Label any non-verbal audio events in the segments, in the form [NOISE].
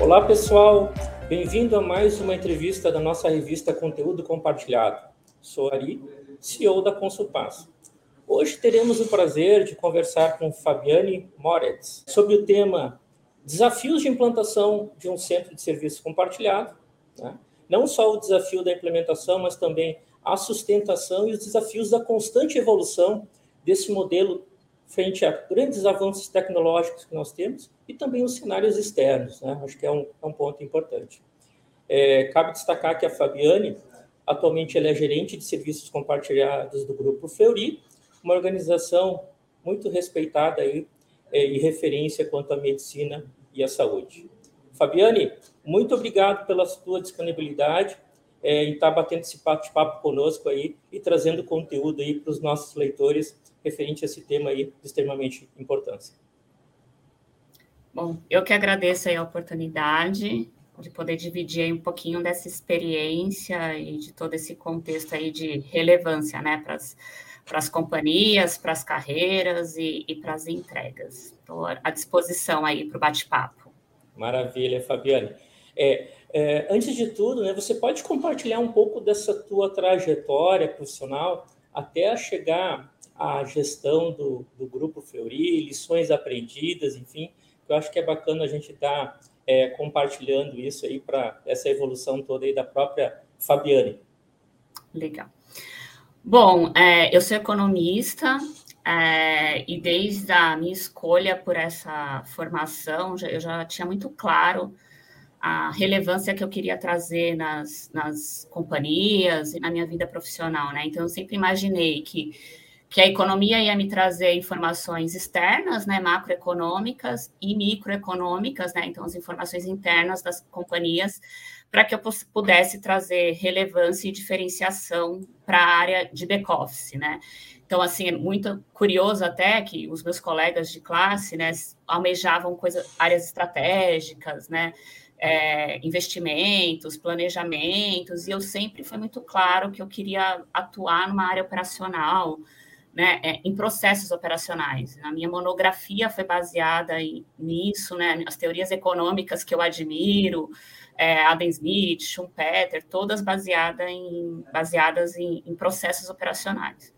Olá, pessoal. Bem-vindo a mais uma entrevista da nossa revista Conteúdo Compartilhado. Sou Ari, CEO da Consulpass. Hoje teremos o prazer de conversar com Fabiane Moretz sobre o tema Desafios de implantação de um centro de serviço compartilhado. Né? Não só o desafio da implementação, mas também a sustentação e os desafios da constante evolução desse modelo frente a grandes avanços tecnológicos que nós temos e também os cenários externos. Né? Acho que é um, é um ponto importante. É, cabe destacar que a Fabiane, atualmente, ela é gerente de serviços compartilhados do Grupo Fleury, uma organização muito respeitada aí, é, e referência quanto à medicina e à saúde. Fabiane, muito obrigado pela sua disponibilidade é, em estar batendo esse bate-papo conosco aí e trazendo conteúdo aí para os nossos leitores referente a esse tema aí de extremamente importância. Bom, eu que agradeço a oportunidade de poder dividir um pouquinho dessa experiência e de todo esse contexto aí de relevância, né, para as companhias, para as carreiras e, e para as entregas. Estou à disposição aí para o bate-papo. Maravilha, Fabiane. É, é, antes de tudo, né, você pode compartilhar um pouco dessa tua trajetória profissional até chegar à gestão do, do Grupo Fleury, lições aprendidas, enfim, eu acho que é bacana a gente estar tá, é, compartilhando isso aí para essa evolução toda aí da própria Fabiane. Legal. Bom, é, eu sou economista é, e desde a minha escolha por essa formação, eu já tinha muito claro a relevância que eu queria trazer nas, nas companhias e na minha vida profissional, né? Então, eu sempre imaginei que, que a economia ia me trazer informações externas, né, macroeconômicas e microeconômicas, né? Então, as informações internas das companhias, para que eu pudesse trazer relevância e diferenciação para a área de back-office, né? Então, assim, é muito curioso até que os meus colegas de classe, né, almejavam coisas, áreas estratégicas, né? é, investimentos, planejamentos, e eu sempre foi muito claro que eu queria atuar numa área operacional, né, é, em processos operacionais. A minha monografia foi baseada em, nisso, né, as teorias econômicas que eu admiro, é, Adam Smith, Schumpeter, todas baseada em, baseadas em, em processos operacionais.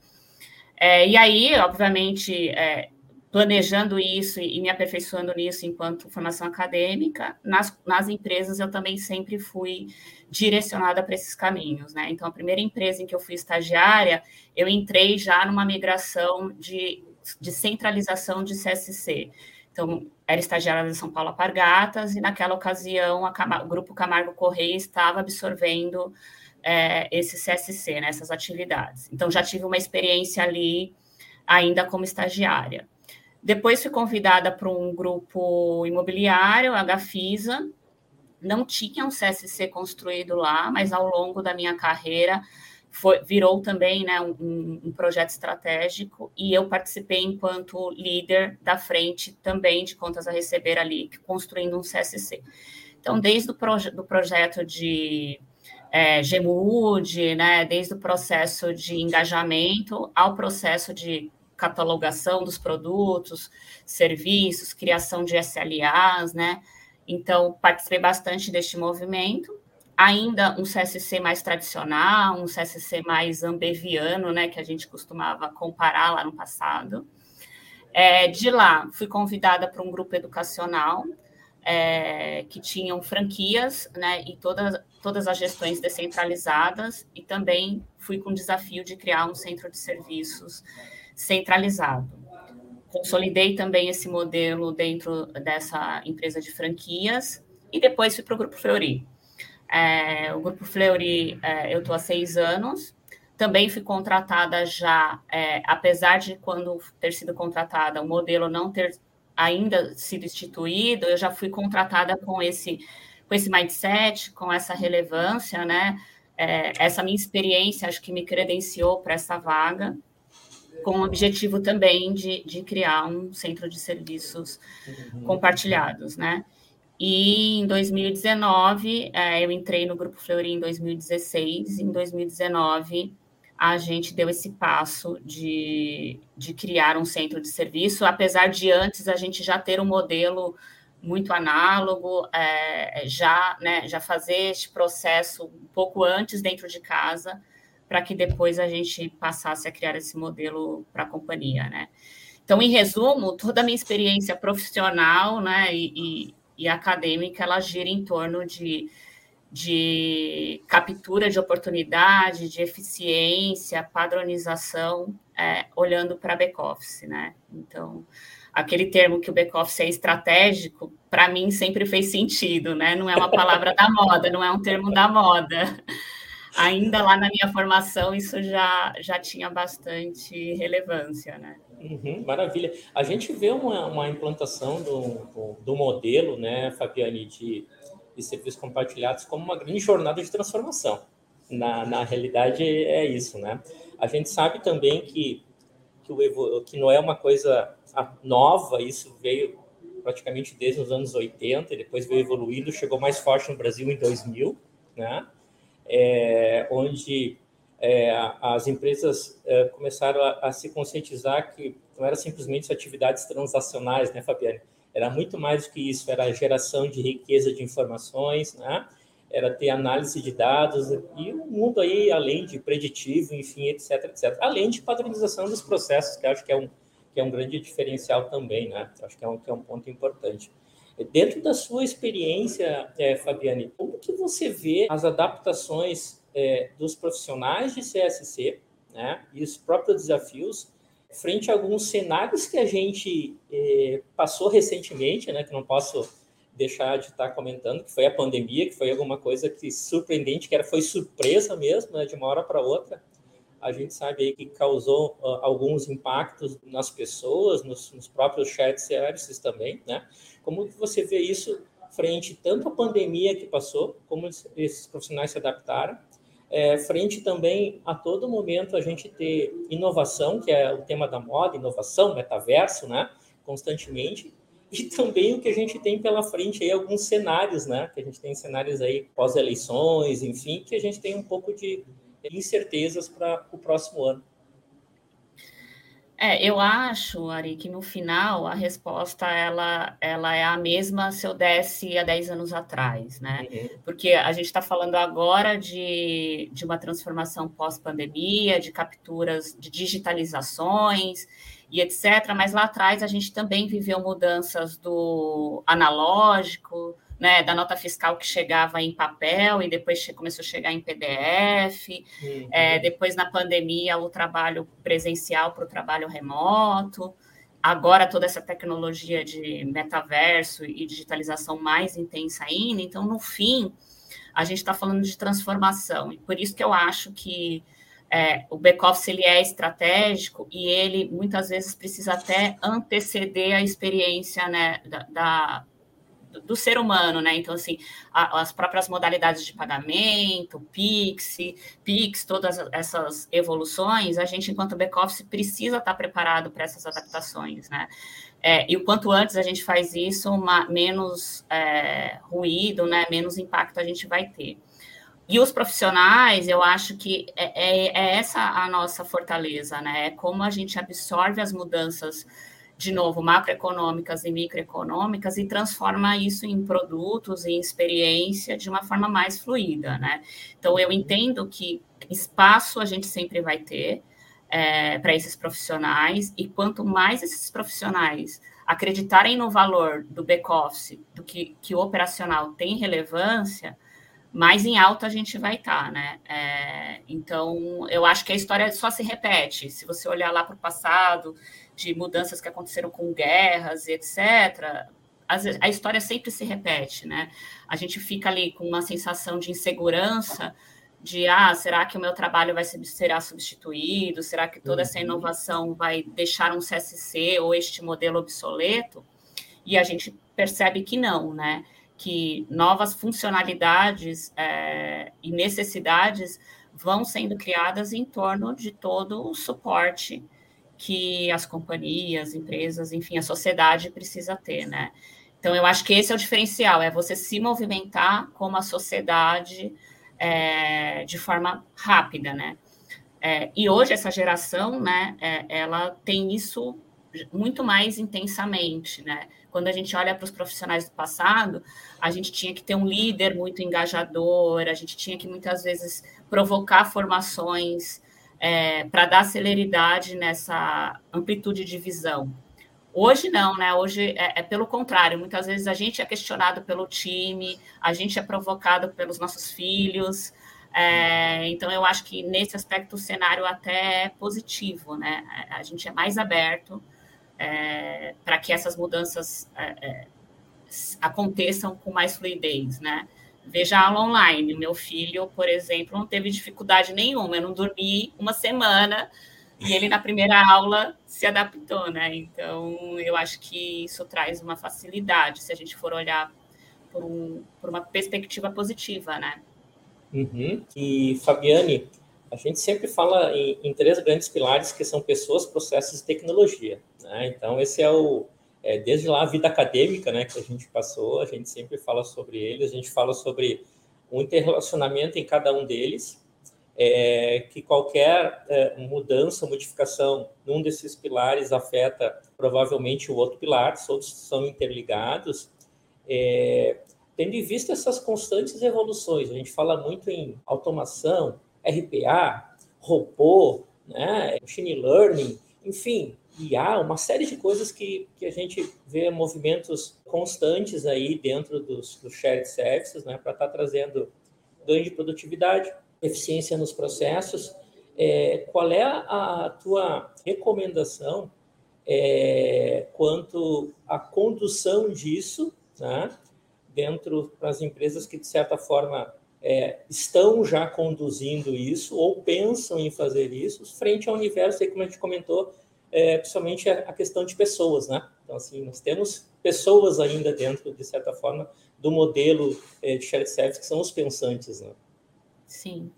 É, e aí, obviamente, é, planejando isso e me aperfeiçoando nisso enquanto formação acadêmica, nas, nas empresas eu também sempre fui direcionada para esses caminhos, né? Então, a primeira empresa em que eu fui estagiária, eu entrei já numa migração de, de centralização de CSC. Então, era estagiária de São Paulo Apargatas, e naquela ocasião o Grupo Camargo Correia estava absorvendo é, esse CSC, né, essas atividades. Então, já tive uma experiência ali ainda como estagiária. Depois fui convidada para um grupo imobiliário, a Gafisa. Não tinha um CSC construído lá, mas ao longo da minha carreira foi, virou também né, um, um, projeto estratégico e eu participei enquanto líder da frente também de contas a receber ali, construindo um CSC. Então, desde o proje do projeto de é, né, desde o processo de engajamento ao processo de catalogação dos produtos, serviços, criação de SLAs, né? Então, participei bastante deste movimento. Ainda um CSC mais tradicional, um CSC mais ambeviano, né? Que a gente costumava comparar lá no passado. É, de lá, fui convidada para um grupo educacional é, que tinham franquias, né? E todas, todas as gestões descentralizadas. E também fui com o desafio de criar um centro de serviços centralizado. Consolidei também esse modelo dentro dessa empresa de franquias e depois fui para o Grupo Fleury. É, o Grupo Fleury, é, eu estou há seis anos, também fui contratada já, é, apesar de quando ter sido contratada, o modelo não ter ainda sido instituído, eu já fui contratada com esse, com esse mindset, com essa relevância, né? É, essa minha experiência, acho que me credenciou para essa vaga com o objetivo também de, de criar um centro de serviços uhum. compartilhados, né? E em 2019, é, eu entrei no Grupo Fleury em 2016, em 2019 a gente deu esse passo de, de criar um centro de serviço, apesar de antes a gente já ter um modelo muito análogo, é, já, né, já fazer este processo um pouco antes dentro de casa, para que depois a gente passasse a criar esse modelo para a companhia, né? Então, em resumo, toda a minha experiência profissional, né, e, e, e acadêmica, ela gira em torno de, de captura de oportunidade, de eficiência, padronização, é, olhando para back-office, né? Então, aquele termo que o back-office é estratégico, para mim sempre fez sentido, né? Não é uma palavra da moda, não é um termo da moda. Ainda lá na minha formação, isso já, já tinha bastante relevância, né? Uhum, maravilha. A gente vê uma, uma implantação do, do, modelo, né, Fabiane, de, de serviços compartilhados como uma grande jornada de transformação. Na, na realidade, é isso, né? A gente sabe também que, que, o, que não é uma coisa nova, isso veio praticamente desde os anos 80, e depois veio evoluindo, chegou mais forte no Brasil em 2000, né? É, onde é, as empresas é, começaram a, a, se conscientizar que não era simplesmente atividades transacionais, né, Fabiane? Era muito mais do que isso, era a geração de riqueza de informações, né? Era ter análise de dados e um mundo aí além de preditivo, enfim, etc, etc. Além de padronização dos processos, que acho que é um, que é um grande diferencial também, né? Acho que é um, que é um ponto importante. Dentro da sua experiência, é, Fabiane, como que você vê as adaptações é, dos profissionais de CSC né, e os próprios desafios frente a alguns cenários que a gente é, passou recentemente, né, que não posso deixar de estar comentando, que foi a pandemia, que foi alguma coisa que surpreendente, que era, foi surpresa mesmo, né, de uma hora para outra, a gente sabe aí que causou uh, alguns impactos nas pessoas, nos, nos próprios chat services também, né? Como você vê isso frente tanto à pandemia que passou, como esses profissionais se adaptaram, é, frente também a todo momento a gente ter inovação, que é o tema da moda, inovação, metaverso, né? Constantemente, e também o que a gente tem pela frente aí, alguns cenários, né? Que a gente tem cenários aí pós-eleições, enfim, que a gente tem um pouco de incertezas para o próximo ano. É, eu acho, Ari, que no final a resposta ela, ela é a mesma se eu desse há 10 anos atrás, né? Uhum. Porque a gente está falando agora de, de uma transformação pós-pandemia, de capturas, de digitalizações e etc. Mas lá atrás a gente também viveu mudanças do analógico, né, da nota fiscal que chegava em papel e depois começou a chegar em PDF. Uhum. É, depois, na pandemia, o trabalho presencial para o trabalho remoto. Agora, toda essa tecnologia de metaverso e digitalização mais intensa ainda. Então, no fim, a gente está falando de transformação. E por isso que eu acho que é, o back-office ele é estratégico e ele muitas vezes precisa até anteceder a experiência né, da, da do ser humano, né? Então, assim, a, as próprias modalidades de pagamento, Pix, Pix, todas essas evoluções, a gente, enquanto back-office, precisa estar preparado para essas adaptações, né? É, e o quanto antes a gente faz isso, uma, menos é, ruído, né? Menos impacto a gente vai ter. E os profissionais, eu acho que é, é, é essa a nossa fortaleza, né? É como a gente absorve as mudanças de novo, macroeconômicas e microeconômicas e transforma isso em produtos e experiência de uma forma mais fluida, né? Então, eu entendo que espaço a gente sempre vai ter é, para esses profissionais e quanto mais esses profissionais acreditarem no valor do back-office, do que, que o operacional tem relevância, mais em alta a gente vai estar, tá, né? É, então, eu acho que a história só se repete. Se você olhar lá para o passado, de mudanças que aconteceram com guerras e etc., a história sempre se repete, né? A gente fica ali com uma sensação de insegurança, de ah, será que o meu trabalho vai ser, será substituído? Será que toda essa uhum. inovação vai deixar um CSC ou este modelo obsoleto? E a gente percebe que não, né? Que novas funcionalidades é, e necessidades vão sendo criadas em torno de todo o suporte que as companhias, empresas, enfim, a sociedade precisa ter, né? Então, eu acho que esse é o diferencial, é você se movimentar como a sociedade é, de forma rápida, né? É, e hoje essa geração, né, é, ela tem isso muito mais intensamente, né? Quando a gente olha para os profissionais do passado, a gente tinha que ter um líder muito engajador, a gente tinha que muitas vezes provocar formações é, para dar celeridade nessa amplitude de visão. Hoje não, né? Hoje é, é, pelo contrário. Muitas vezes a gente é questionado pelo time, a gente é provocado pelos nossos filhos. É, então eu acho que nesse aspecto o cenário até é positivo, né? A gente é mais aberto é, para que essas mudanças é, é, aconteçam com mais fluidez, né? Veja aula online. Meu filho, por exemplo, não teve dificuldade nenhuma. Eu não dormi uma semana e ele, na primeira aula, se adaptou, né? Então, eu acho que isso traz uma facilidade, se a gente for olhar por, um, por uma perspectiva positiva, né? Uhum. E, Fabiane, a gente sempre fala em, em, três grandes pilares que são pessoas, processos e tecnologia. Né? Então, esse é o. É, desde lá a vida acadêmica né, que a gente passou, a gente sempre fala sobre eles, a gente fala sobre o interrelacionamento em cada um deles é, que qualquer é, mudança, modificação num desses pilares afeta provavelmente o outro pilar, todos são interligados. É, tendo em vista essas constantes evoluções, a gente fala muito em automação, RPA, robô, né, machine learning, enfim, IA, uma série de coisas que, que a gente vê movimentos constantes aí dentro dos, dos shared services, né, para estar tá trazendo ganho de produtividade, eficiência nos processos. É, qual é a, a tua recomendação é, quanto à condução disso, né, dentro das empresas que, de certa forma, é, estão já conduzindo isso ou pensam em fazer isso, frente ao universo, aí, como a gente comentou, é, principalmente a, questão de pessoas, né? Então, assim, nós temos pessoas ainda dentro, de certa forma, do modelo é, de shared service, que são os pensantes, né? Sim.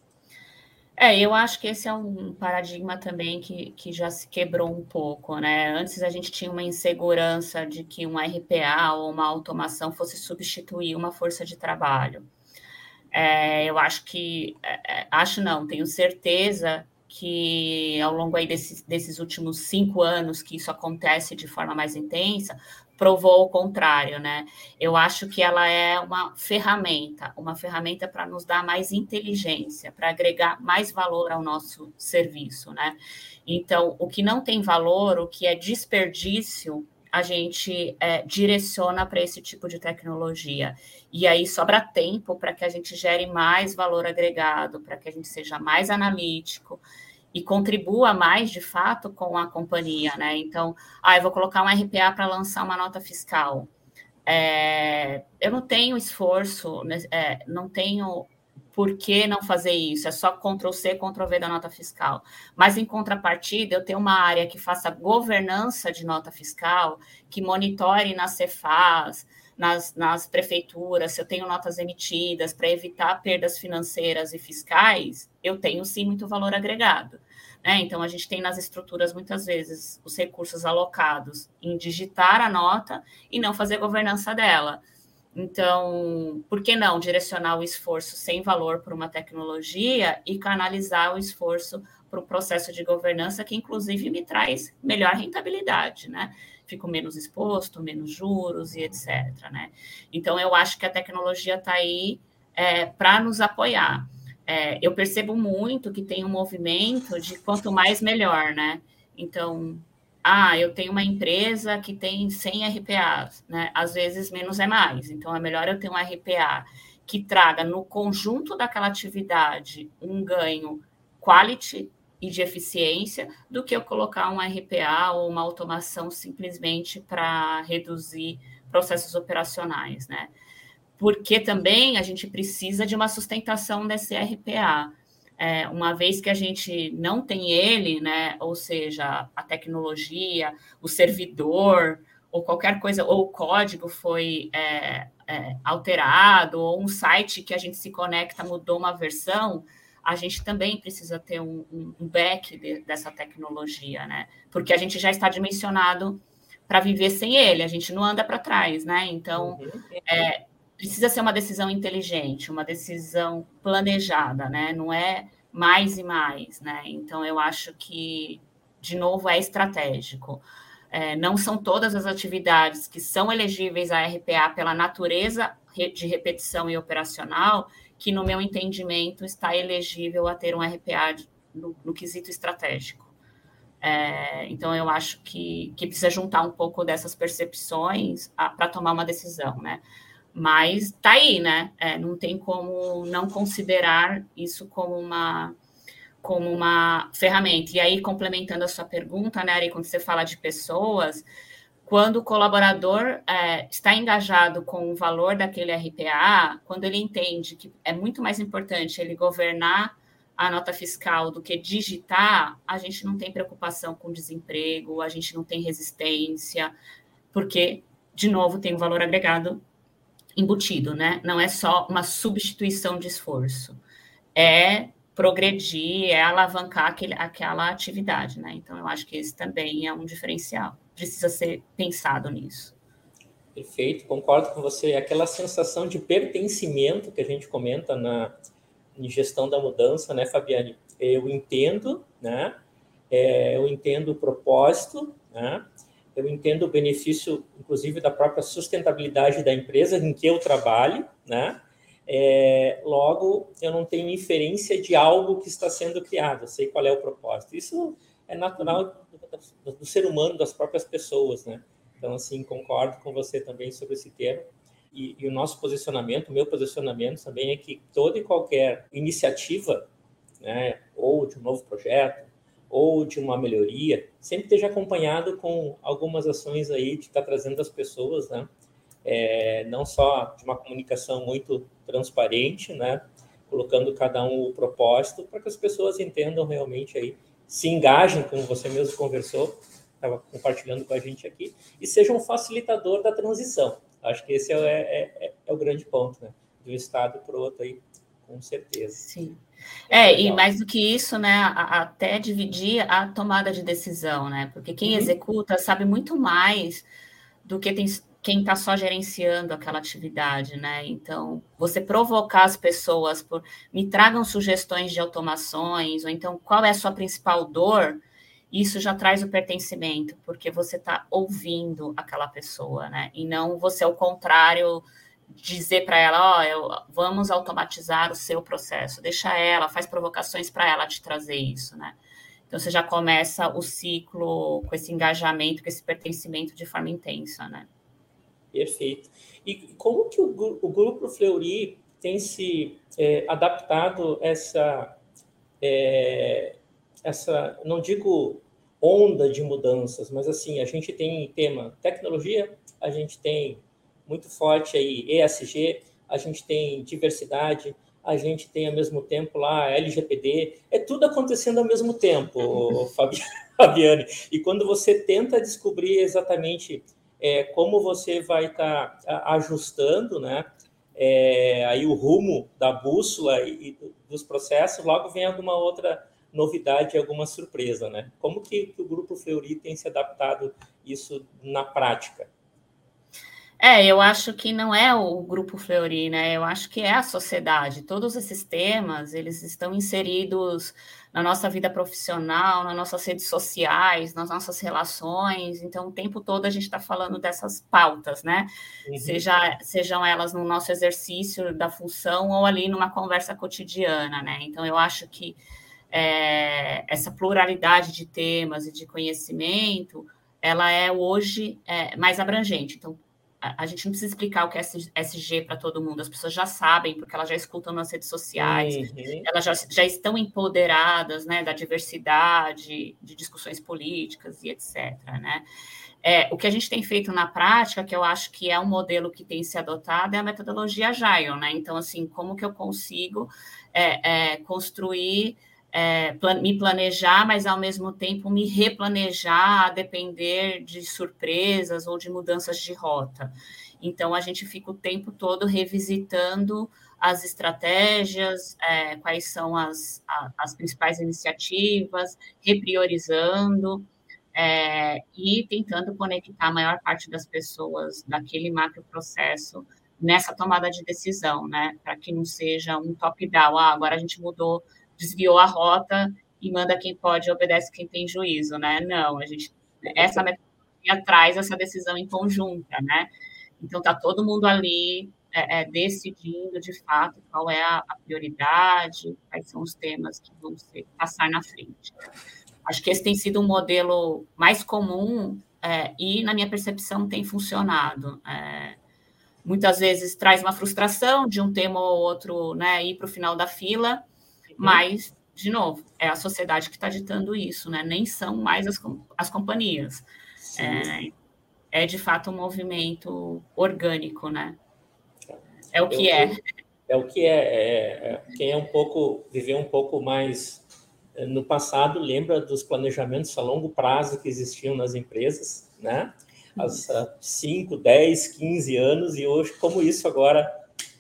É, eu acho que esse é um paradigma também que, que já se quebrou um pouco, né? Antes a gente tinha uma insegurança de que um RPA ou uma automação fosse substituir uma força de trabalho. É, eu acho que, é, é acho não, tenho certeza que ao longo aí desses, desses últimos cinco anos que isso acontece de forma mais intensa, provou o contrário, né? Eu acho que ela é uma ferramenta, uma ferramenta para nos dar mais inteligência, para agregar mais valor ao nosso serviço, né? Então, o que não tem valor, o que é desperdício, a gente é, direciona para esse tipo de tecnologia. E aí sobra tempo para que a gente gere mais valor agregado, para que a gente seja mais analítico e contribua mais de fato com a companhia, né? Então, ah, eu vou colocar um RPA para lançar uma nota fiscal. É, eu não tenho esforço, né, é, não tenho por que não fazer isso, é só Ctrl C, Ctrl V da nota fiscal. Mas em contrapartida, eu tenho uma área que faça governança de nota fiscal, que monitore nas Cefaz, nas, nas prefeituras, se eu tenho notas emitidas para evitar perdas financeiras e fiscais, eu tenho sim muito valor agregado. Né? Então, a gente tem nas estruturas, muitas vezes, os recursos alocados em digitar a nota e não fazer governança dela. Então, por que não direcionar o esforço sem valor para uma tecnologia e canalizar o esforço para o processo de governança, que inclusive me traz melhor rentabilidade, né? Fico menos exposto, menos juros e etc. Né? Então, eu acho que a tecnologia está aí é, para nos apoiar é, eu percebo muito que tem um movimento de quanto mais melhor, né? Então, ah, eu tenho uma empresa que tem 100 RPAs, né? Às vezes menos é mais. Então, é melhor eu ter um RPA que traga no conjunto daquela atividade um ganho quality e de eficiência do que eu colocar um RPA ou uma automação simplesmente para reduzir processos operacionais, né? porque também a gente precisa de uma sustentação desse RPA. É, uma vez que a gente não tem ele, né, ou seja, a tecnologia, o servidor, ou qualquer coisa, ou o código foi é, é, alterado, ou um site que a gente se conecta mudou uma versão, a gente também precisa ter um, um back de, dessa tecnologia, né? Porque a gente já está dimensionado para viver sem ele, a gente não anda para trás, né? Então, uhum. é, precisa ser uma decisão inteligente, uma decisão planejada, né? Não é mais e mais, né? Então eu acho que de novo é estratégico. é, não são todas as atividades que são elegíveis a RPA pela natureza de repetição e operacional, que, no meu entendimento, está elegível a ter um RPA de, no, no, quesito estratégico. É, então, eu acho que, que precisa juntar um pouco dessas percepções para tomar uma decisão, né? Mas tá aí, né? É, não tem como não considerar isso como uma como uma ferramenta. E aí, complementando a sua pergunta, né, Ari, quando você fala de pessoas, quando o colaborador é, está engajado com o valor daquele RPA, quando ele entende que é muito mais importante ele governar a nota fiscal do que digitar, a gente não tem preocupação com desemprego, a gente não tem resistência, porque, de novo, tem um valor agregado embutido, né? Não é só uma substituição de esforço, é progredir, é alavancar aquele, aquela atividade, né? Então, eu acho que esse também é um diferencial. Precisa ser pensado nisso. Perfeito, concordo com você. Aquela sensação de pertencimento que a gente comenta na em gestão da mudança, né, Fabiane? Eu entendo, né? É, eu entendo o propósito, né? Eu entendo o benefício, inclusive, da própria sustentabilidade da empresa em que eu trabalho, né? É, logo, eu não tenho inferência de algo que está sendo criado, eu sei qual é o propósito. Isso é natural do, do, ser humano, das próprias pessoas, né? Então, assim, concordo com você também sobre esse termo. E, e o nosso posicionamento, o meu posicionamento também é que toda e qualquer iniciativa, né, ou de um novo projeto, ou de uma melhoria, sempre esteja acompanhado com algumas ações aí de estar tá trazendo as pessoas, né? É, não só de uma comunicação muito transparente, né? Colocando cada um o propósito para que as pessoas entendam realmente aí, se engajem, como você mesmo conversou, estava compartilhando com a gente aqui, e sejam um facilitador da transição. Acho que esse é, é, é, é o grande ponto, né? De um estado para o outro aí, com certeza. Sim. É, é e mais do que isso, né, até dividir a tomada de decisão, né? Porque quem uhum. executa sabe muito mais do que tem, quem está só gerenciando aquela atividade, né? Então, você provocar as pessoas por me tragam sugestões de automações, ou então qual é a sua principal dor, isso já traz o pertencimento, porque você está ouvindo aquela pessoa, né? E não você, ao contrário, dizer para ela, ó, oh, vamos automatizar o seu processo, deixa ela, faz provocações para ela te trazer isso, né? Então você já começa o ciclo com esse engajamento, com esse pertencimento de forma intensa, né? Perfeito. E como que o, o Grupo Fleury tem se é, adaptado essa, é, essa, não digo onda de mudanças, mas assim, a gente tem tema tecnologia, a gente tem muito forte aí ESG, a gente tem diversidade, a gente tem ao mesmo tempo lá LGPD, é tudo acontecendo ao mesmo tempo, [LAUGHS] Fabiane. E quando você tenta descobrir exatamente é, como você vai estar tá ajustando, né? É, aí o rumo da bússola e, dos processos, logo vem alguma outra novidade, alguma surpresa, né? Como que, que o Grupo Fleury tem se adaptado isso na prática? É, eu acho que não é o grupo Fleury, né? Eu acho que é a sociedade. Todos esses temas, eles estão inseridos na nossa vida profissional, nas nossas redes sociais, nas nossas relações. Então, o tempo todo a gente está falando dessas pautas, né? Uhum. Seja, sejam elas no nosso exercício da função ou ali numa conversa cotidiana, né? Então, eu acho que é, essa pluralidade de temas e de conhecimento, ela é hoje é, mais abrangente. Então, a, gente não precisa explicar o que é SG para todo mundo, as pessoas já sabem, porque elas já escutam nas redes sociais, uhum. elas já, já estão empoderadas né, da diversidade, de discussões políticas e etc. Né? É, o que a gente tem feito na prática, que eu acho que é um modelo que tem se adotado, é a metodologia Agile, né? Então, assim, como que eu consigo é, é, construir é, me planejar, mas ao mesmo tempo me replanejar a depender de surpresas ou de mudanças de rota. Então, a gente fica o tempo todo revisitando as estratégias, é, quais são as, a, as principais iniciativas, repriorizando é, e tentando conectar a maior parte das pessoas daquele macro processo nessa tomada de decisão, né? Para que não seja um top-down, ah, agora a gente mudou desviou a rota e manda quem pode, obedece quem tem juízo, né? Não, a gente essa metodologia traz essa decisão em conjunta, né? Então, está todo mundo ali é, é, decidindo, de fato, qual é a, a, prioridade, quais são os temas que vão ser, passar na frente. Acho que esse tem sido um modelo mais comum é, e, na minha percepção, tem funcionado. É, muitas vezes traz uma frustração de um tema ou outro né, ir para o final da fila. Mas, de novo, é a sociedade que está ditando isso, né? nem são mais as, as companhias. É, é, de fato um movimento orgânico, né? É o que é. É o que é. é, é quem é um pouco, viveu um pouco mais eh, no passado, lembra dos planejamentos a longo prazo que existiam nas empresas, né? Há 5, 10, 15 anos, e hoje, como isso agora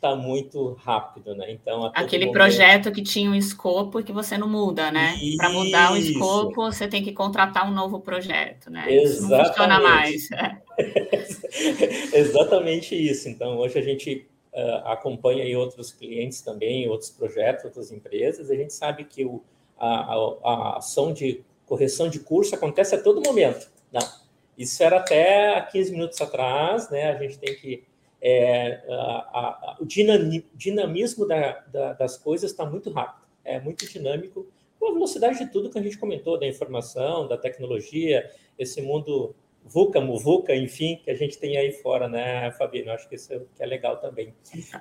está muito rápido, né? Então, aquele momento... projeto que tinha um escopo e que você não muda, né? Para mudar o escopo, você tem que contratar um novo projeto, né? Exatamente. Isso não funciona mais. [LAUGHS] [LAUGHS] Exatamente isso. Então, hoje a gente uh, acompanha aí outros clientes também, outros projetos, outras empresas, a gente sabe que o, a, a, a ação de correção de curso acontece a todo momento. Né? Isso era até 15 minutos atrás, né? A gente tem que é, a, a, o dinamismo da, da, das coisas está muito rápido, é muito dinâmico, com a velocidade de tudo que a gente comentou, da informação, da tecnologia, esse mundo VUCA, MUVUCA, enfim, que a gente tem aí fora, né, Fabiano? Acho que isso é, é legal também.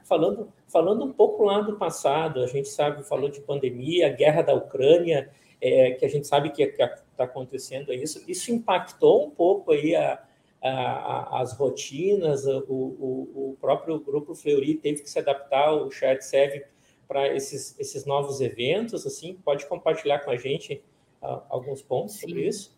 Falando, falando um pouco lá do passado, a gente sabe, falou de pandemia, guerra da Ucrânia, é, que a gente sabe que está acontecendo isso. Isso impactou um pouco aí a, as rotinas, o, o, o, próprio grupo Fleury teve que se adaptar, o chat serve para esses, esses novos eventos, assim, pode compartilhar com a gente uh, alguns pontos Sim. sobre isso?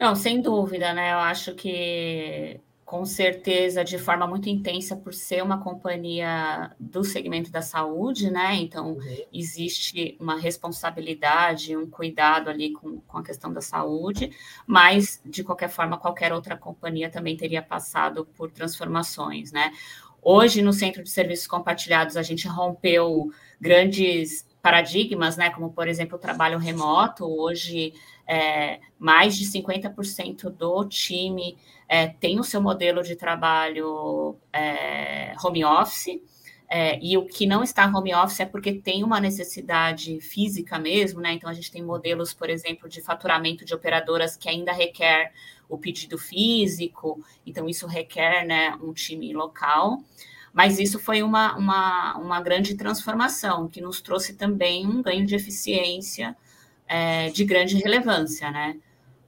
Não, sem dúvida, né? Eu acho que com certeza de forma muito intensa por ser uma companhia do segmento da saúde, né? Então uhum. existe uma responsabilidade, um cuidado ali com, com a questão da saúde, mas de qualquer forma qualquer outra companhia também teria passado por transformações, né? Hoje no centro de serviços compartilhados a gente rompeu grandes paradigmas, né? Como por exemplo o trabalho remoto. Hoje é, mais de 50% do time é, tem o seu modelo de trabalho é, home office. É, e o que não está home office é porque tem uma necessidade física mesmo, né? Então a gente tem modelos, por exemplo, de faturamento de operadoras que ainda requer o pedido físico, então isso requer né, um time local. Mas isso foi uma, uma, uma grande transformação que nos trouxe também um ganho de eficiência é, de grande relevância, né?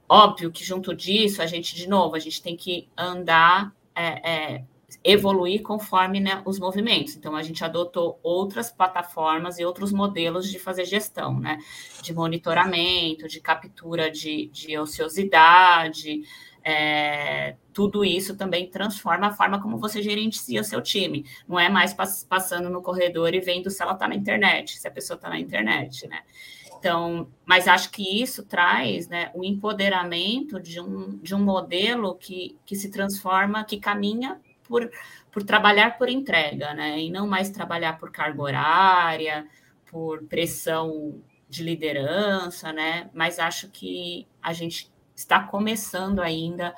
Óbvio que junto disso, a gente, de novo, a gente tem que andar, é, é, evoluir conforme né, os movimentos. Então, a gente adotou outras plataformas e outros modelos de fazer gestão, né? De monitoramento, de captura de, de ociosidade, é, tudo isso também transforma a forma como você gerencia seu time. Não é mais pass passando no corredor e vendo se ela está na internet, se a pessoa está na internet, né? Então, mas acho que isso traz né, o empoderamento de um, de um modelo que, que se transforma, que caminha por, por trabalhar por entrega, né? E não mais trabalhar por carga horária, por pressão de liderança, né? Mas acho que a gente está começando ainda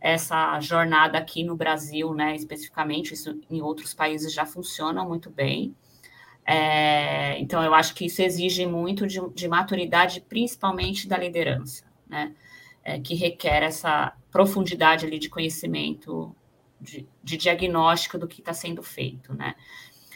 essa jornada aqui no Brasil, né? Especificamente, isso em outros países já funciona muito bem. É, então, eu acho que isso exige muito de, de maturidade, principalmente da liderança, né? É, que requer essa profundidade ali de conhecimento, de, de diagnóstico do que está sendo feito, né?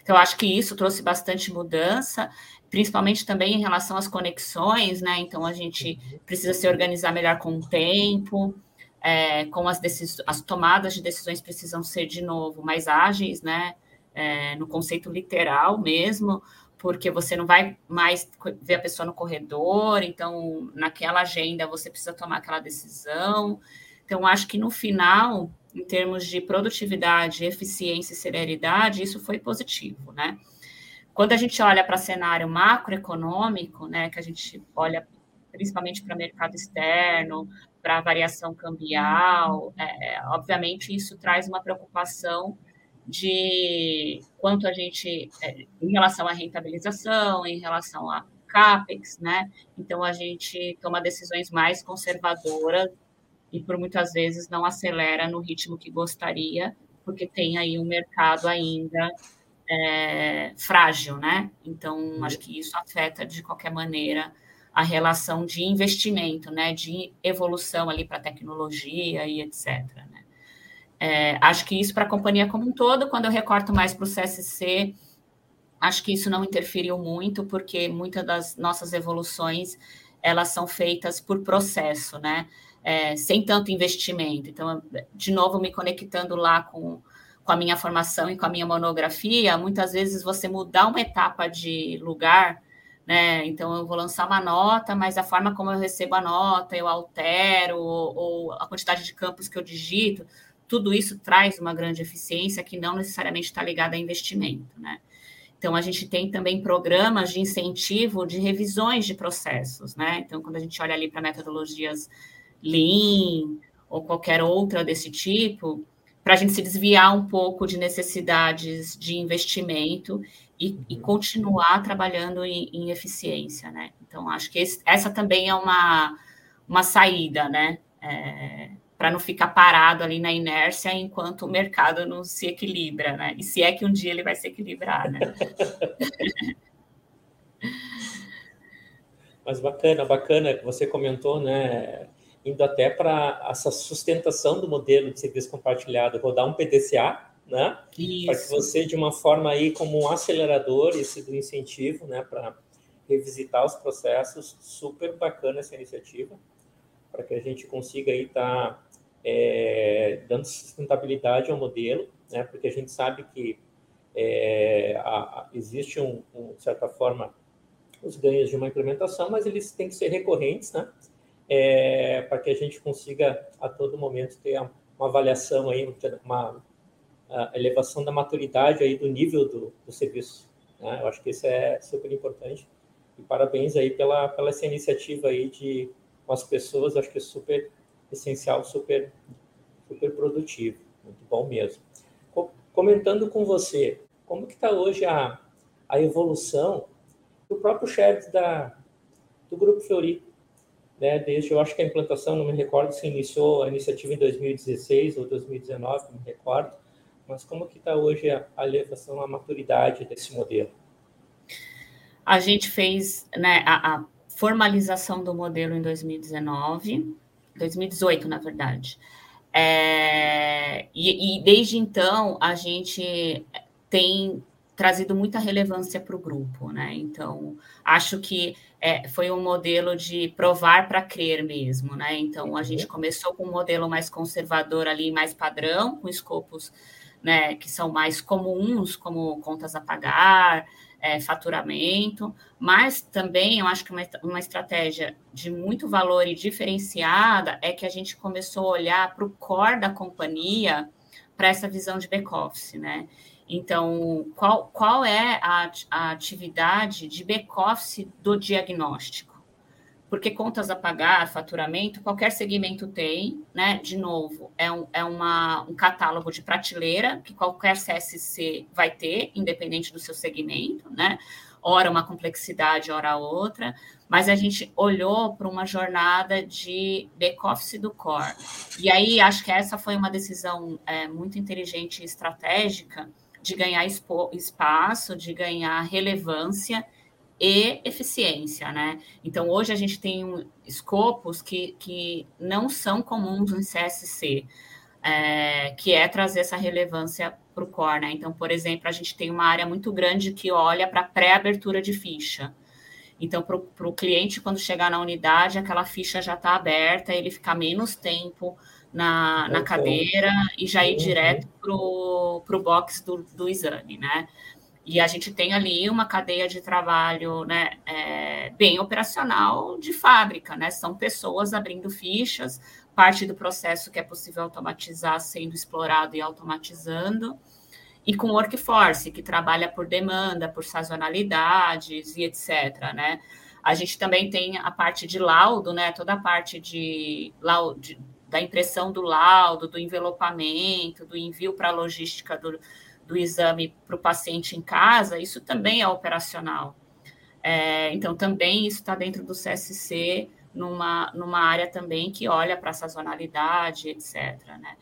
Então, eu acho que isso trouxe bastante mudança, principalmente também em relação às conexões, né? Então, a gente precisa se organizar melhor com o tempo, é, com as, as tomadas de decisões precisam ser, de novo, mais ágeis, né? É, no conceito literal mesmo, porque você não vai mais ver a pessoa no corredor, então naquela agenda você precisa tomar aquela decisão. Então, acho que no final, em termos de produtividade, eficiência e celeridade, isso foi positivo, né? Quando a gente olha para cenário macroeconômico, né, que a gente olha principalmente para mercado externo, para variação cambial, é, obviamente isso traz uma preocupação de quanto a gente, é, em relação à rentabilização, em relação a CAPEX, né? Então, a gente toma decisões mais conservadoras e por muitas vezes não acelera no ritmo que gostaria, porque tem aí um mercado ainda é, frágil, né? Então, acho que isso afeta de qualquer maneira a relação de investimento, né? De evolução ali para tecnologia e etc. Né? É, acho que isso para a companhia como um todo, quando eu recorto mais para o CSC, acho que isso não interferiu muito, porque muitas das nossas evoluções elas são feitas por processo, né? É, sem tanto investimento. Então, de novo, me conectando lá com com a minha formação e com a minha monografia, muitas vezes você mudar uma etapa de lugar, né? Então eu vou lançar uma nota, mas a forma como eu recebo a nota, eu altero, ou, ou a quantidade de campos que eu digito, tudo isso traz uma grande eficiência que não necessariamente está ligada a investimento, né? Então, a gente tem também programas de incentivo de revisões de processos, né? Então, quando a gente olha ali para metodologias Lean ou qualquer outra desse tipo, para a gente se desviar um pouco de necessidades de investimento e, e continuar trabalhando em, em, eficiência, né? Então, acho que esse, essa também é uma, uma saída, né? É, para não ficar parado ali na inércia enquanto o mercado não se equilibra, né? E se é que um dia ele vai se equilibrar, né? [LAUGHS] Mas bacana, bacana que você comentou, né? indo até para essa sustentação do modelo de serviço compartilhado, rodar um PDCA, né? Para que você, de uma forma aí, como um acelerador, esse do incentivo, né, para revisitar os processos, super bacana essa iniciativa, para que a gente consiga aí estar tá, é, dando sustentabilidade ao modelo, né? Porque a gente sabe que é, a, a, existe um, um, de certa forma, os ganhos de uma implementação, mas eles têm que ser recorrentes, né? é, para que a gente consiga a todo momento ter uma avaliação aí, uma elevação da maturidade aí do nível do, do serviço. Né? Eu acho que isso é super importante. E parabéns aí pela, pela essa iniciativa aí de com as pessoas, acho que é super essencial, super, super produtivo. Muito bom mesmo. Comentando com você, como que está hoje a, a evolução do próprio chefe da, do Grupo Fiori? né, desde, eu acho que a implantação, não me recordo se iniciou a iniciativa em 2016 ou 2019, não me recordo, mas como que está hoje a, a elevação, a maturidade desse modelo? A gente fez né, a, a formalização do modelo em 2019, 2018, na verdade. É, e, e, desde então a gente tem trazido muita relevância para o grupo, né? Então acho que é, foi um modelo de provar para crer mesmo, né? Então a gente uhum. começou com um modelo mais conservador ali, mais padrão, com escopos né, que são mais comuns, como contas a pagar, é, faturamento, mas também eu acho que uma, uma estratégia de muito valor e diferenciada é que a gente começou a olhar para o core da companhia para essa visão de back-office, né? Então, qual, qual é a, a atividade de back-office do diagnóstico? Porque contas a pagar, faturamento, qualquer segmento tem, né? De novo, é, um, é uma, um catálogo de prateleira que qualquer CSC vai ter, independente do seu segmento, né? Ora uma complexidade, ora outra, mas a gente olhou para uma jornada de back-office do core. E aí, acho que essa foi uma decisão é, muito inteligente e estratégica, de ganhar espaço, de ganhar relevância e eficiência, né? Então, hoje a gente tem escopos que, que não são comuns no CSC, é, que é trazer essa relevância para o core, né? Então, por exemplo, a gente tem uma área muito grande que olha para pré-abertura de ficha. Então, para o cliente, quando chegar na unidade, aquela ficha já está aberta, ele fica menos tempo na, na cadeira e já ir uhum. direto para o box do, do exame, né? E a gente tem ali uma cadeia de trabalho né, é, bem operacional de fábrica, né? São pessoas abrindo fichas, parte do processo que é possível automatizar sendo explorado e automatizando, e com workforce, que trabalha por demanda, por sazonalidades e etc. Né? A gente também tem a parte de laudo, né? Toda a parte de, de da impressão do laudo, do envelopamento, do envio para a logística do, do exame para o paciente em casa, isso também é operacional. É, então, também isso está dentro do CSC numa, numa área também que olha para a sazonalidade, etc. Né?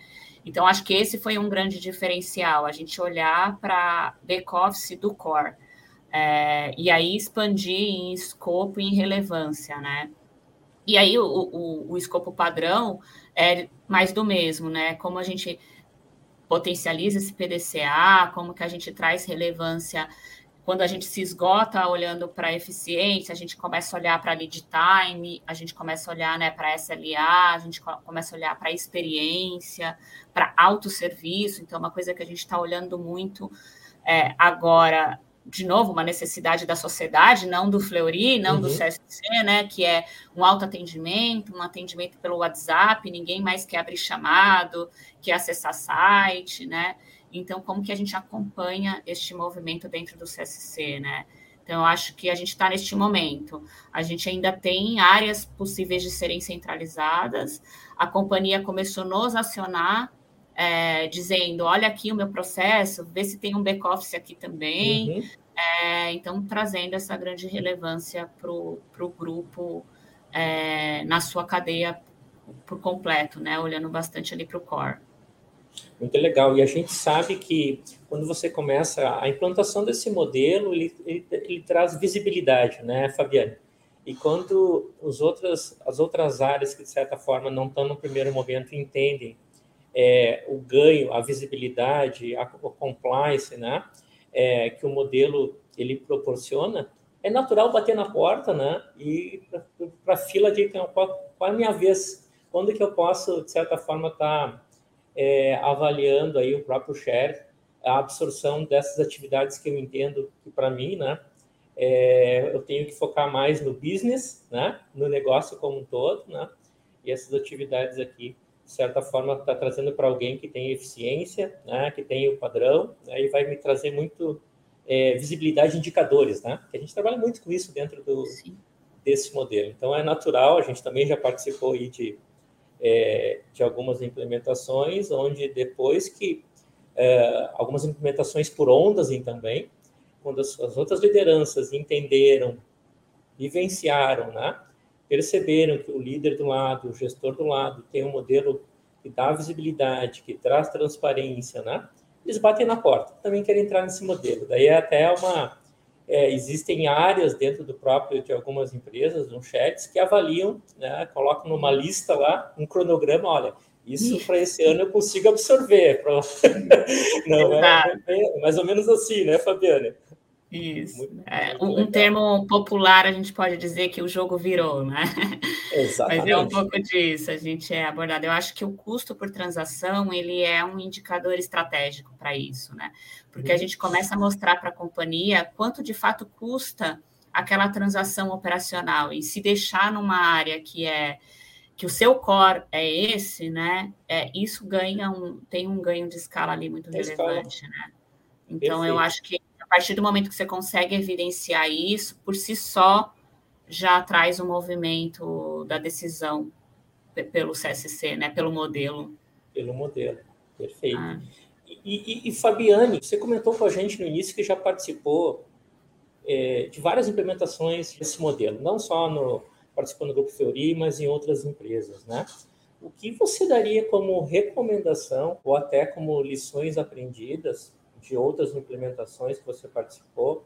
Então, acho que esse foi um grande diferencial, a gente olhar para back-office do core. É, e aí expandir em escopo e em relevância, né? E aí o, o, o escopo padrão é mais do mesmo, né? Como a gente potencializa esse PDCA, como que a gente traz relevância quando a gente se esgota olhando para eficiência, a gente começa a olhar para lead time, a gente começa a olhar né, para SLA, a gente começa a olhar para experiência, para autosserviço. Então, uma coisa que a gente está olhando muito é, agora, de novo, uma necessidade da sociedade, não do Fleury, não uhum. do CSC, né, que é um autoatendimento, um atendimento pelo WhatsApp, ninguém mais quer abrir chamado, quer acessar site, né? Então, como que a gente acompanha este movimento dentro do CSC, né? Então, eu acho que a gente está neste momento. A gente ainda tem áreas possíveis de serem centralizadas. A companhia começou a nos acionar, é, dizendo: olha aqui o meu processo, vê se tem um back-office aqui também. Uhum. É, então, trazendo essa grande relevância para o grupo é, na sua cadeia por completo, né? Olhando bastante ali para o core. Muito legal. E a gente sabe que quando você começa a implantação desse modelo, ele, ele, ele traz visibilidade, né, Fabiane? E quando os outras, as outras áreas que, de certa forma, não estão no primeiro momento, entendem é, o ganho, a visibilidade, a, a compliance, né, é, que o modelo ele proporciona, é natural bater na porta, né, e para a fila de qual, qual é a minha vez, quando que eu posso, de certa forma, estar... Tá é, avaliando aí o próprio share, a absorção dessas atividades que eu entendo que para mim, né, é, eu tenho que focar mais no business, né, no negócio como um todo, né, e essas atividades aqui, de certa forma, está trazendo para alguém que tem eficiência, né, que tem o padrão, né, e vai me trazer muito é, visibilidade de indicadores, né, que a gente trabalha muito com isso dentro do, desse modelo. Então, é natural, a gente também já participou aí de é, de algumas implementações, onde depois que é, algumas implementações por ondas em também, quando as, as, outras lideranças entenderam, vivenciaram, né, perceberam que o líder do lado, o gestor do lado, tem um modelo que dá visibilidade, que traz transparência, né, eles batem na porta, também querem entrar nesse modelo. Daí é até uma é, existem áreas dentro do próprio de algumas empresas, um chats, que avaliam, né, colocam numa lista lá um cronograma, olha, isso para esse ano eu consigo absorver. [LAUGHS] [LAUGHS] Não, é, é, mais ou menos assim, né, Fabiana? Isso. É, um, termo popular, a gente pode dizer que o jogo virou, né? Exatamente. [LAUGHS] Mas é um pouco disso, a gente é abordado. Eu acho que o custo por transação, ele é um indicador estratégico para isso, né? Porque a gente começa a mostrar para a companhia quanto de fato custa aquela transação operacional. E se deixar numa área que é que o seu core é esse, né? É, isso ganha um, tem um ganho de escala ali muito relevante, né? Então, Perfeito. eu acho que partir do momento que você consegue evidenciar isso, por si só já traz o um movimento da decisão pelo CSC, né? Pelo modelo. Pelo modelo, perfeito. Ah. E, e, e, Fabiane, você comentou com a gente no início que já participou é, de várias implementações desse modelo, não só no participando do Grupo Fiori, mas em outras empresas, né? O que você daria como recomendação ou até como lições aprendidas de outras implementações que você participou,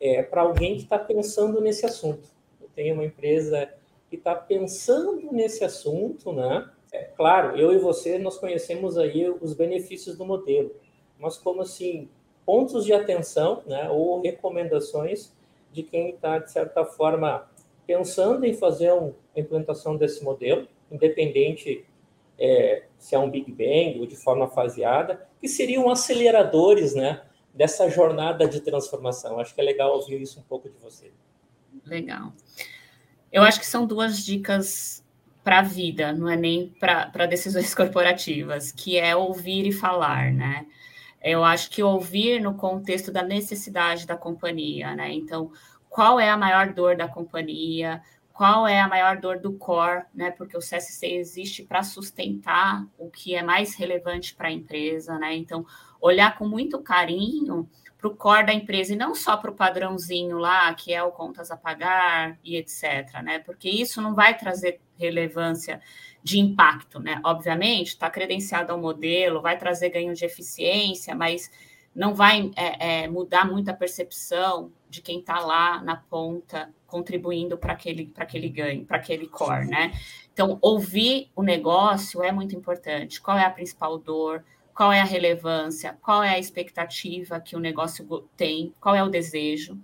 é, para alguém que está pensando nesse assunto. Eu tenho uma empresa que está pensando nesse assunto, né? É, claro, eu e você, nós conhecemos aí os benefícios do modelo, mas como assim, pontos de atenção, né, ou recomendações de quem está, de certa forma, pensando em fazer uma implantação desse modelo, independente é, se é um Big Bang ou de forma faseada, que seriam aceleradores né, dessa jornada de transformação. Acho que é legal ouvir isso um pouco de você. Legal. Eu acho que são duas dicas para a vida, não é nem para decisões [LAUGHS] corporativas, que é ouvir e falar, né? Eu acho que ouvir no contexto da necessidade da companhia, né? Então, qual é a maior dor da companhia? Qual é a maior dor do core, né? Porque o CSC existe para sustentar o que é mais relevante para a empresa, né? Então, olhar com muito carinho para o core da empresa e não só para o padrãozinho lá, que é o contas a pagar e etc., né? Porque isso não vai trazer relevância de impacto, né? Obviamente, está credenciado ao modelo, vai trazer ganho de eficiência, mas não vai é, é, mudar muito a percepção de quem está lá na ponta contribuindo para aquele, aquele ganho, para aquele core, né? Então, ouvir o negócio é muito importante. Qual é a principal dor? Qual é a relevância? Qual é a expectativa que o negócio tem? Qual é o desejo?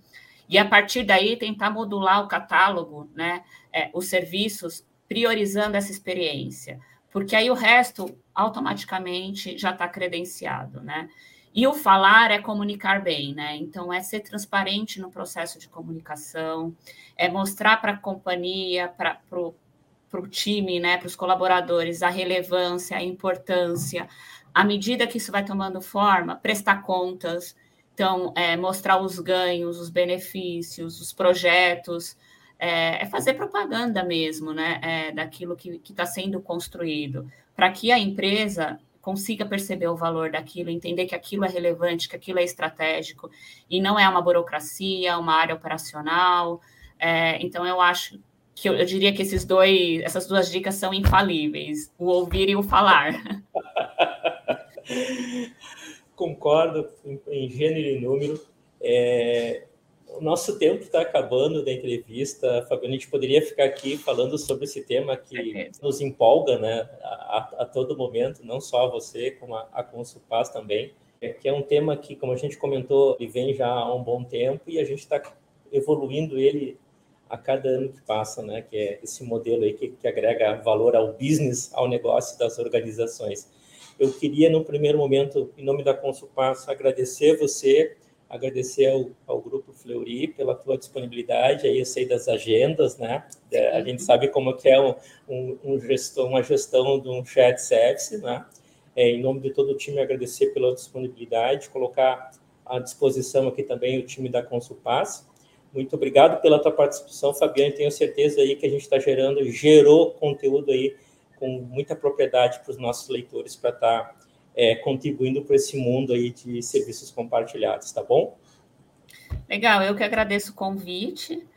E a partir daí tentar modular o catálogo, né? É, os serviços priorizando essa experiência, porque aí o resto automaticamente já está credenciado, né? E o falar é comunicar bem, né? Então, é ser transparente no processo de comunicação, é mostrar para a companhia, para o time, né, para os colaboradores, a relevância, a importância. À medida que isso vai tomando forma, prestar contas, então, é, mostrar os ganhos, os benefícios, os projetos, é, é fazer propaganda mesmo, né, é, daquilo que está sendo construído, para que a empresa consiga perceber o valor daquilo, entender que aquilo é relevante, que aquilo é estratégico, e não é uma burocracia, uma área operacional. É, então, eu acho que eu, eu, diria que esses dois, essas duas dicas são infalíveis, o ouvir e o falar. [LAUGHS] Concordo em, em gênero e número. É, o nosso tempo está acabando da entrevista, Fabiano. A gente poderia ficar aqui falando sobre esse tema que é nos empolga, né, a, a, todo momento, não só você, como a, a Consulpaz também, é, que é um tema que, como a gente comentou, ele vem já há um bom tempo e a gente está evoluindo ele a cada ano que passa, né, que é esse modelo aí que, que agrega valor ao business, ao negócio das organizações. Eu queria, no primeiro momento, em nome da Consulpaz, agradecer você agradecer ao, ao Grupo Fleury pela tua disponibilidade, aí eu sei das agendas, né? É, a gente sabe como que é um, um, um gestão, uma gestão de um chat service, né? É, em nome de todo o time, agradecer pela disponibilidade, colocar à disposição aqui também o time da Consulpaz. Muito obrigado pela tua participação, Fabiano. Tenho certeza aí que a gente está gerando, gerou conteúdo aí com muita propriedade para os nossos leitores para estar tá é, contribuindo para esse mundo aí de serviços compartilhados, tá bom? Legal, eu que agradeço o convite.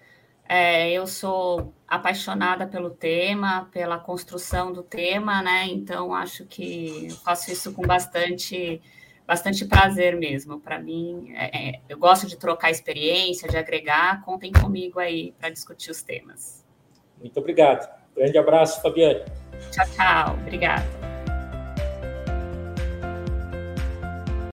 É, eu sou apaixonada pelo tema, pela construção do tema, né? Então acho que faço isso com bastante, bastante prazer mesmo. Para mim, é, é, eu gosto de trocar experiência, de agregar. Contem comigo aí para discutir os temas. Muito obrigado. Grande abraço, Fabiane. Tchau, tchau. Obrigada.